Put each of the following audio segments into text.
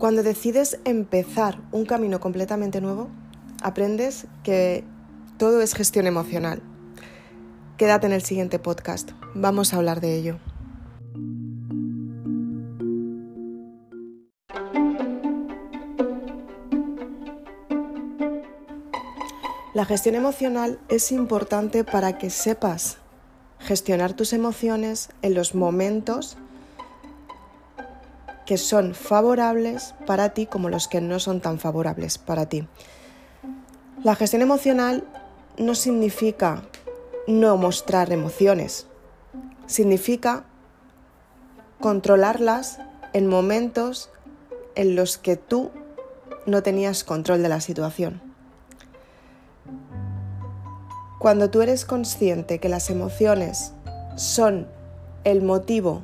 Cuando decides empezar un camino completamente nuevo, aprendes que todo es gestión emocional. Quédate en el siguiente podcast, vamos a hablar de ello. La gestión emocional es importante para que sepas gestionar tus emociones en los momentos que son favorables para ti como los que no son tan favorables para ti. La gestión emocional no significa no mostrar emociones, significa controlarlas en momentos en los que tú no tenías control de la situación. Cuando tú eres consciente que las emociones son el motivo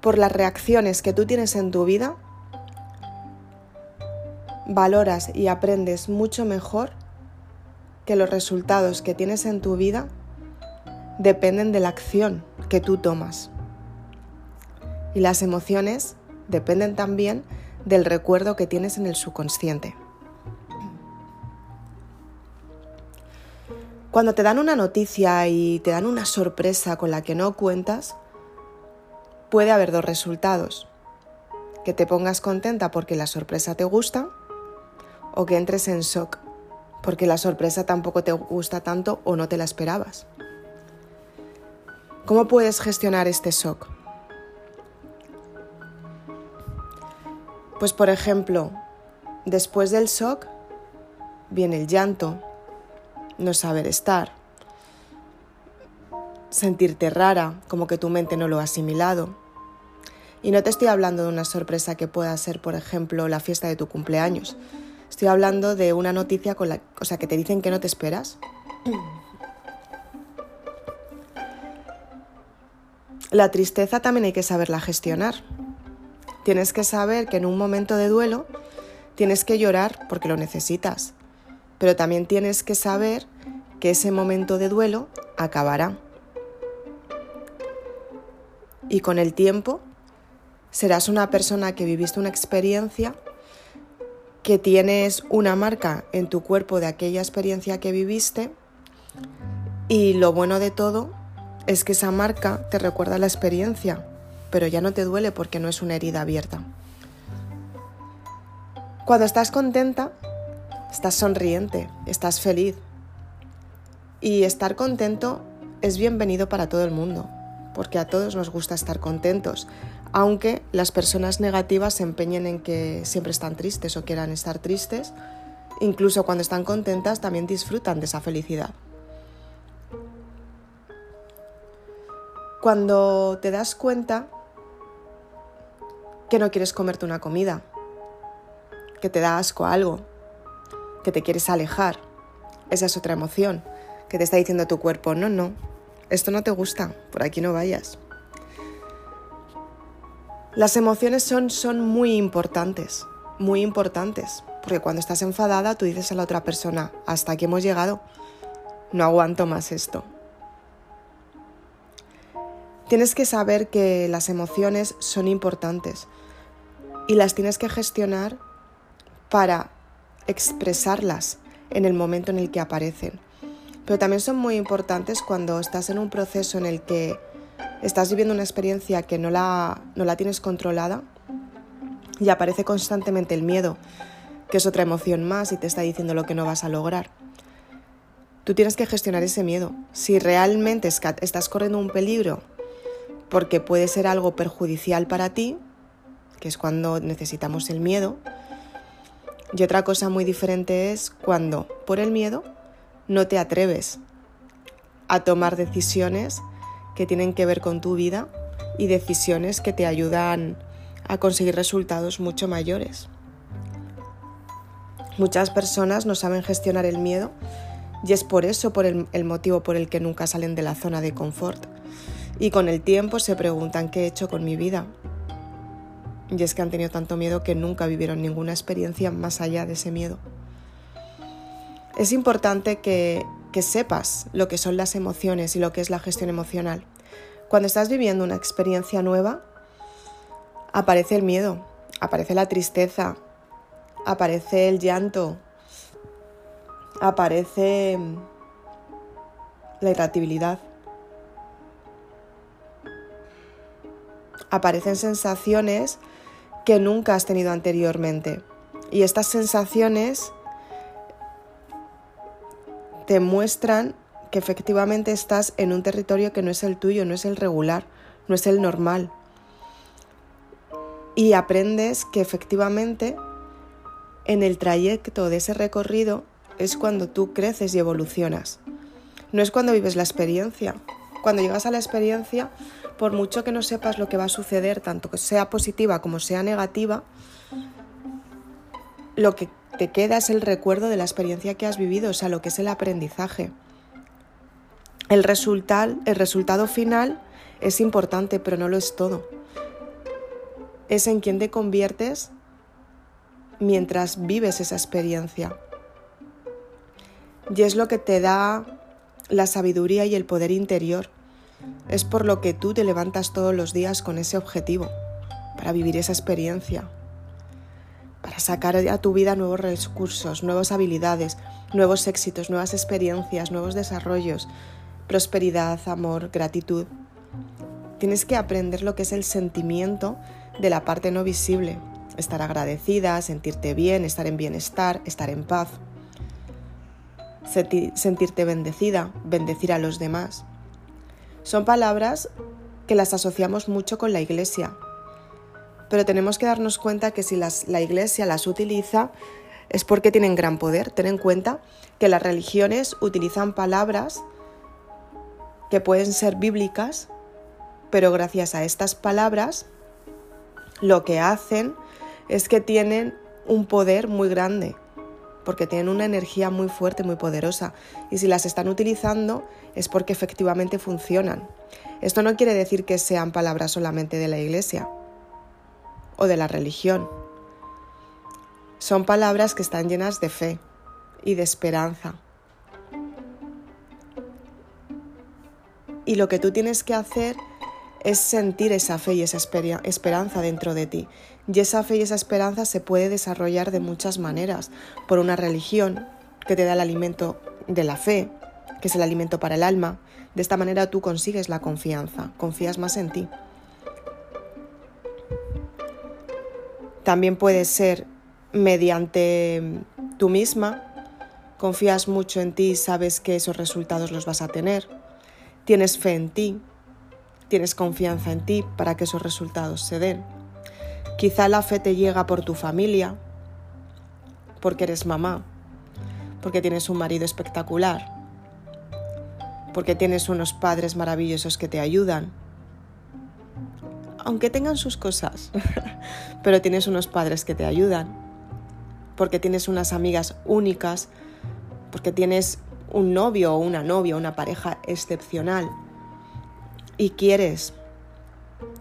por las reacciones que tú tienes en tu vida, valoras y aprendes mucho mejor que los resultados que tienes en tu vida dependen de la acción que tú tomas. Y las emociones dependen también del recuerdo que tienes en el subconsciente. Cuando te dan una noticia y te dan una sorpresa con la que no cuentas, puede haber dos resultados. Que te pongas contenta porque la sorpresa te gusta o que entres en shock porque la sorpresa tampoco te gusta tanto o no te la esperabas. ¿Cómo puedes gestionar este shock? Pues por ejemplo, después del shock viene el llanto, no saber estar, sentirte rara, como que tu mente no lo ha asimilado. Y no te estoy hablando de una sorpresa que pueda ser, por ejemplo, la fiesta de tu cumpleaños. Estoy hablando de una noticia con la, o sea, que te dicen que no te esperas. La tristeza también hay que saberla gestionar. Tienes que saber que en un momento de duelo tienes que llorar porque lo necesitas, pero también tienes que saber que ese momento de duelo acabará. Y con el tiempo serás una persona que viviste una experiencia, que tienes una marca en tu cuerpo de aquella experiencia que viviste y lo bueno de todo es que esa marca te recuerda la experiencia, pero ya no te duele porque no es una herida abierta. Cuando estás contenta, estás sonriente, estás feliz. Y estar contento es bienvenido para todo el mundo, porque a todos nos gusta estar contentos, aunque las personas negativas se empeñen en que siempre están tristes o quieran estar tristes, incluso cuando están contentas también disfrutan de esa felicidad. Cuando te das cuenta que no quieres comerte una comida, que te da asco algo, que te quieres alejar. Esa es otra emoción que te está diciendo tu cuerpo, no, no, esto no te gusta, por aquí no vayas. Las emociones son, son muy importantes, muy importantes, porque cuando estás enfadada tú dices a la otra persona, hasta aquí hemos llegado, no aguanto más esto. Tienes que saber que las emociones son importantes y las tienes que gestionar para expresarlas en el momento en el que aparecen. Pero también son muy importantes cuando estás en un proceso en el que estás viviendo una experiencia que no la, no la tienes controlada y aparece constantemente el miedo, que es otra emoción más y te está diciendo lo que no vas a lograr. Tú tienes que gestionar ese miedo. Si realmente estás corriendo un peligro porque puede ser algo perjudicial para ti, que es cuando necesitamos el miedo, y otra cosa muy diferente es cuando, por el miedo, no te atreves a tomar decisiones que tienen que ver con tu vida y decisiones que te ayudan a conseguir resultados mucho mayores. Muchas personas no saben gestionar el miedo y es por eso por el, el, motivo por el que nunca salen de la zona de confort. Y con el tiempo se preguntan qué he hecho con mi vida, y es que han tenido tanto miedo que nunca vivieron ninguna experiencia más allá de ese miedo. Es importante que, que sepas lo que son las emociones y lo que es la gestión emocional, Cuando estás viviendo una experiencia nueva, aparece el miedo, aparece la tristeza, aparece el llanto, aparece la irritabilidad. Aparecen sensaciones que nunca has tenido anteriormente. Y estas sensaciones te muestran que efectivamente estás en un territorio que no es el tuyo, no es el regular, no es el normal. Y aprendes que efectivamente en el trayecto de ese recorrido es cuando tú creces y evolucionas. No es cuando vives la experiencia. Cuando llegas a la experiencia, por mucho que no sepas lo que va a suceder, tanto que sea positiva como sea negativa, lo que te queda es el recuerdo de la experiencia que has vivido, o sea, lo que es el aprendizaje. El, el resultado final es importante, pero no lo es todo. Es en quien te conviertes mientras vives esa experiencia. Y es lo que te da la sabiduría y el poder interior. Es por lo que tú te levantas todos los días con ese objetivo, para vivir esa experiencia, para sacar a tu vida nuevos recursos, nuevas habilidades, nuevos éxitos, nuevas experiencias, nuevos desarrollos, prosperidad, amor, gratitud. Tienes que aprender lo que es el sentimiento de la parte no visible, estar agradecida, sentirte bien, estar en bienestar, estar en paz, sentirte bendecida, bendecir a los demás. Son palabras que las asociamos mucho con la iglesia, pero tenemos que darnos cuenta que si la iglesia las utiliza es porque tienen gran poder. Ten en cuenta que las religiones utilizan palabras que pueden ser bíblicas, pero gracias a estas palabras lo que hacen es que tienen un poder muy grande, porque tienen una energía muy fuerte, muy poderosa, y si las están utilizando es porque efectivamente funcionan. Esto no quiere decir que sean palabras solamente de la iglesia o de la religión. Son palabras que están llenas de fe y de esperanza. Y lo que tú tienes que hacer es sentir esa fe y esa esperanza dentro de ti. Y esa fe y esa esperanza se puede desarrollar de muchas maneras. Por una religión que te da el alimento de la fe, que es el alimento para el alma. De esta manera tú consigues la confianza, confías más en ti. También puede ser mediante tú misma, confías mucho en ti y sabes que esos resultados los vas a tener. Tienes fe en ti, tienes confianza en ti para que esos resultados se den. Quizá la fe te llega por tu familia, porque eres mamá, porque tienes un marido espectacular, porque tienes unos padres maravillosos que te ayudan, aunque tengan sus cosas, pero tienes unos padres que te ayudan, porque tienes unas amigas únicas, porque tienes un novio o una novia, una pareja excepcional y quieres,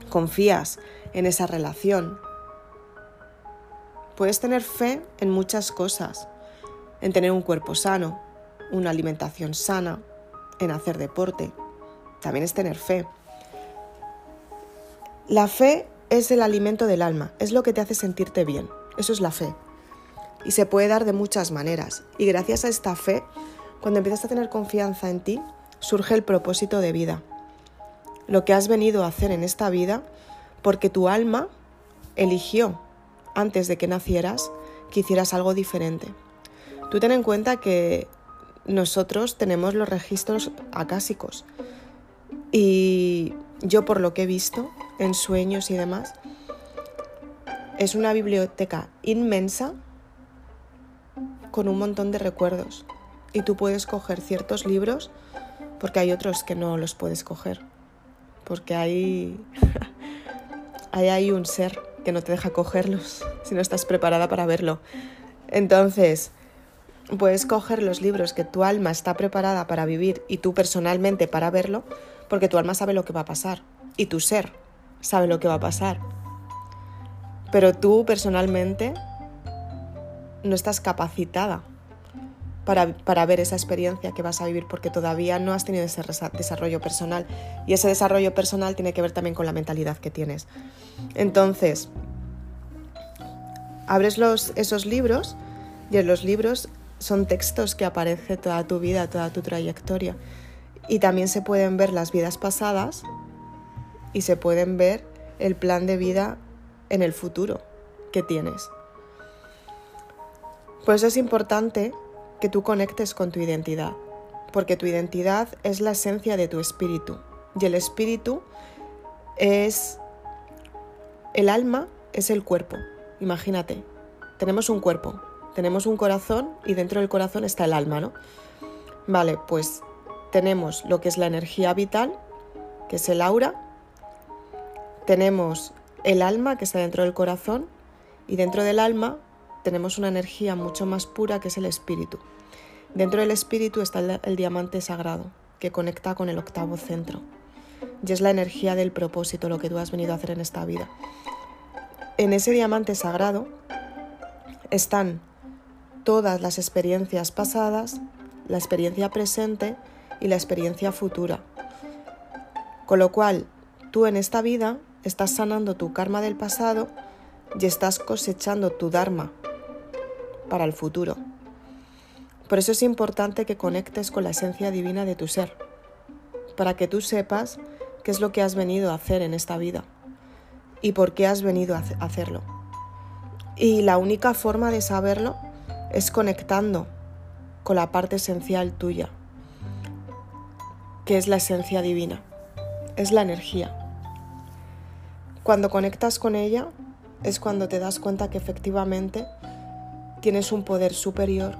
confías en esa relación. Puedes tener fe en muchas cosas, en tener un cuerpo sano, una alimentación sana, en hacer deporte. También es tener fe. La fe es el alimento del alma, es lo que te hace sentirte bien. Eso es la fe. Y se puede dar de muchas maneras. Y gracias a esta fe, cuando empiezas a tener confianza en ti, surge el propósito de vida lo que has venido a hacer en esta vida porque tu alma eligió antes de que nacieras que hicieras algo diferente. Tú ten en cuenta que nosotros tenemos los registros acásicos. Y yo por lo que he visto en sueños y demás, es una biblioteca inmensa con un montón de recuerdos. Y tú puedes coger ciertos libros porque hay otros que no los puedes coger porque ahí, hay un ser que no te deja cogerlos si no estás preparada para verlo. Entonces, puedes coger los libros que tu alma está preparada para vivir y tú personalmente para verlo, porque tu alma sabe lo que va a pasar y tu ser sabe lo que va a pasar. Pero tú personalmente no estás capacitada para, ver esa experiencia que vas a vivir porque todavía no has tenido ese desarrollo personal y ese desarrollo personal tiene que ver también con la mentalidad que tienes. Entonces, abres los, esos libros y en los libros son textos que aparece toda tu vida, toda tu trayectoria y también se pueden ver las vidas pasadas y se pueden ver el plan de vida en el futuro que tienes. Por eso es importante que tú conectes con tu identidad, porque tu identidad es la esencia de tu espíritu y el espíritu es el alma, es el cuerpo. Imagínate, tenemos un cuerpo, tenemos un corazón y dentro del corazón está el alma, ¿no? Vale, pues tenemos lo que es la energía vital, que es el aura, tenemos el alma que está dentro del corazón y dentro del alma tenemos una energía mucho más pura que es el espíritu. Dentro del espíritu está el, diamante sagrado, que conecta con el octavo centro. Y es la energía del propósito, lo que tú has venido a hacer en esta vida. En ese diamante sagrado están todas las experiencias pasadas, la experiencia presente y la experiencia futura. Con lo cual, tú en esta vida estás sanando tu karma del pasado y estás cosechando tu dharma para el futuro. Por eso es importante que conectes con la esencia divina de tu ser, para que tú sepas qué es lo que has venido a hacer en esta vida y por qué has venido a hacerlo. Y la única forma de saberlo es conectando con la parte esencial tuya, que es la esencia divina, es la energía. Cuando conectas con ella es cuando te das cuenta que efectivamente tienes un poder superior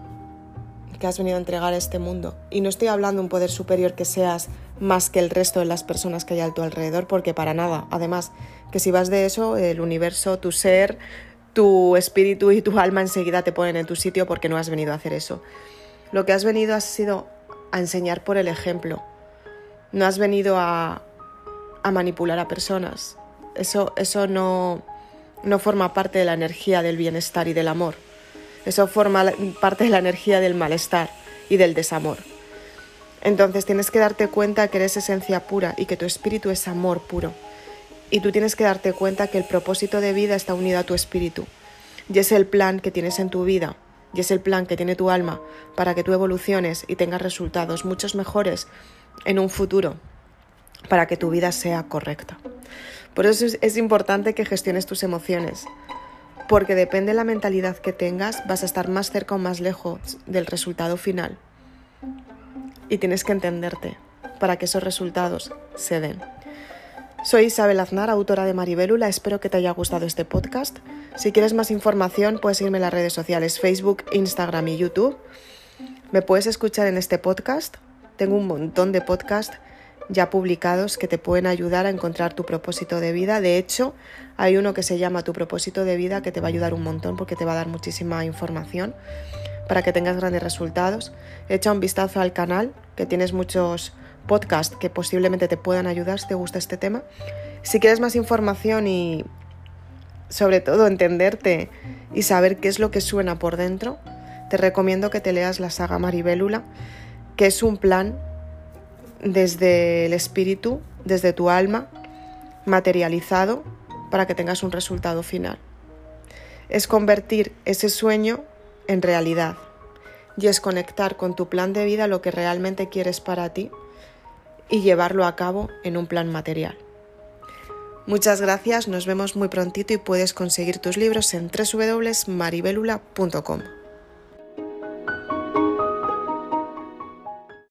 que has venido a entregar a este mundo. Y no estoy hablando de un poder superior que seas más que el resto de las personas que hay a tu alrededor, porque para nada. Además, que si vas de eso, el universo, tu ser, tu espíritu y tu alma enseguida te ponen en tu sitio porque no has venido a hacer eso. Lo que has venido ha sido a enseñar por el ejemplo. No has venido a, a manipular a personas. Eso, eso no, no forma parte de la energía del bienestar y del amor. Eso forma parte de la energía del malestar y del desamor. Entonces tienes que darte cuenta que eres esencia pura y que tu espíritu es amor puro. Y tú tienes que darte cuenta que el propósito de vida está unido a tu espíritu. Y es el plan que tienes en tu vida. Y es el plan que tiene tu alma para que tú evoluciones y tengas resultados muchos mejores en un futuro, para que tu vida sea correcta. Por eso es importante que gestiones tus emociones, porque depende de la mentalidad que tengas, vas a estar más cerca o más lejos del resultado final. Y tienes que entenderte para que esos resultados se den. Soy Isabel Aznar, autora de Maribélula. Espero que te haya gustado este podcast. Si quieres más información, puedes irme en las redes sociales Facebook, Instagram y YouTube. Me puedes escuchar en este podcast. Tengo un montón de podcasts ya publicados que te pueden ayudar a encontrar tu propósito de vida. De hecho, hay uno que se llama Tu propósito de vida que te va a ayudar un montón porque te va a dar muchísima información para que tengas grandes resultados. Echa un vistazo al canal, que tienes muchos podcasts que posiblemente te puedan ayudar si te gusta este tema. Si quieres más información y sobre todo entenderte y saber qué es lo que suena por dentro, te recomiendo que te leas la saga Maribélula, que es un plan desde el espíritu, desde tu alma, materializado para que tengas un resultado final. Es convertir ese sueño en realidad y es conectar con tu plan de vida lo que realmente quieres para ti y llevarlo a cabo en un plan material. Muchas gracias, nos vemos muy prontito y puedes conseguir tus libros en www.maribelula.com.